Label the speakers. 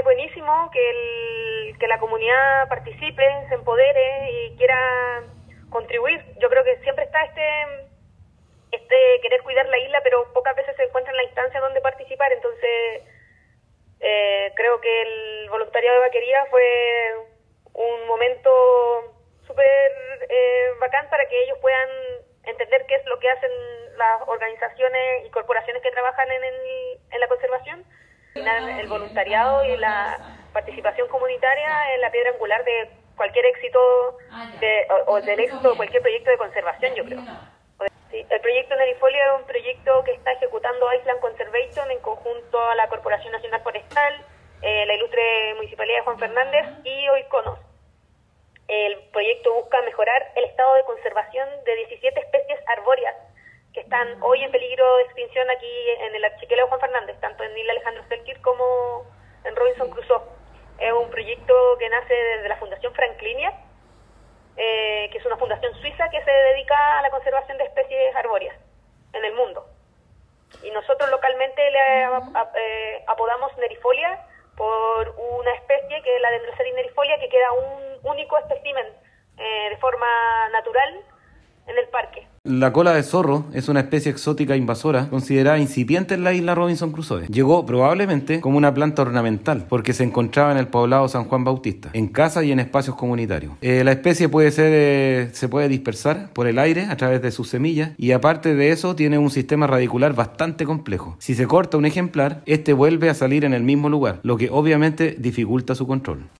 Speaker 1: parece buenísimo que, el, que la comunidad participe, se empodere y quiera contribuir. Yo creo que siempre está este, este querer cuidar la isla, pero pocas veces se encuentra en la instancia donde participar. Entonces, eh, creo que el voluntariado de vaquería fue un momento súper eh, bacán para que ellos puedan entender qué es lo que hacen las organizaciones y corporaciones que trabajan en, en la conservación. El voluntariado y la participación comunitaria es la piedra angular de cualquier éxito de, o, del éxito de cualquier proyecto de conservación, yo creo. el proyecto Nerifolia es un proyecto que está ejecutando Island Conservation en conjunto a la Corporación Nacional Forestal, eh, la ilustre Municipalidad de Juan Fernández y Oiconos. El proyecto busca mejorar el estado de conservación de 17 especies arbóreas que están hoy en peligro de extinción aquí en el archipiélago Juan Fernández, tanto en Isla Alejandro Selkir como Crusoe. Es un proyecto que nace desde la Fundación Franklinia, eh, que es una fundación suiza que se dedica a la conservación de especies arbóreas en el mundo. Y nosotros localmente le eh, apodamos Nerifolia por una especie que es la Dendrocerin nerifolia, que queda un único espécimen eh, de forma natural en el parque.
Speaker 2: La cola de zorro es una especie exótica invasora considerada incipiente en la isla Robinson Crusoe. Llegó probablemente como una planta ornamental porque se encontraba en el poblado San Juan Bautista, en casas y en espacios comunitarios. Eh, la especie puede ser, eh, se puede dispersar por el aire a través de sus semillas y aparte de eso tiene un sistema radicular bastante complejo. Si se corta un ejemplar, este vuelve a salir en el mismo lugar, lo que obviamente dificulta su control.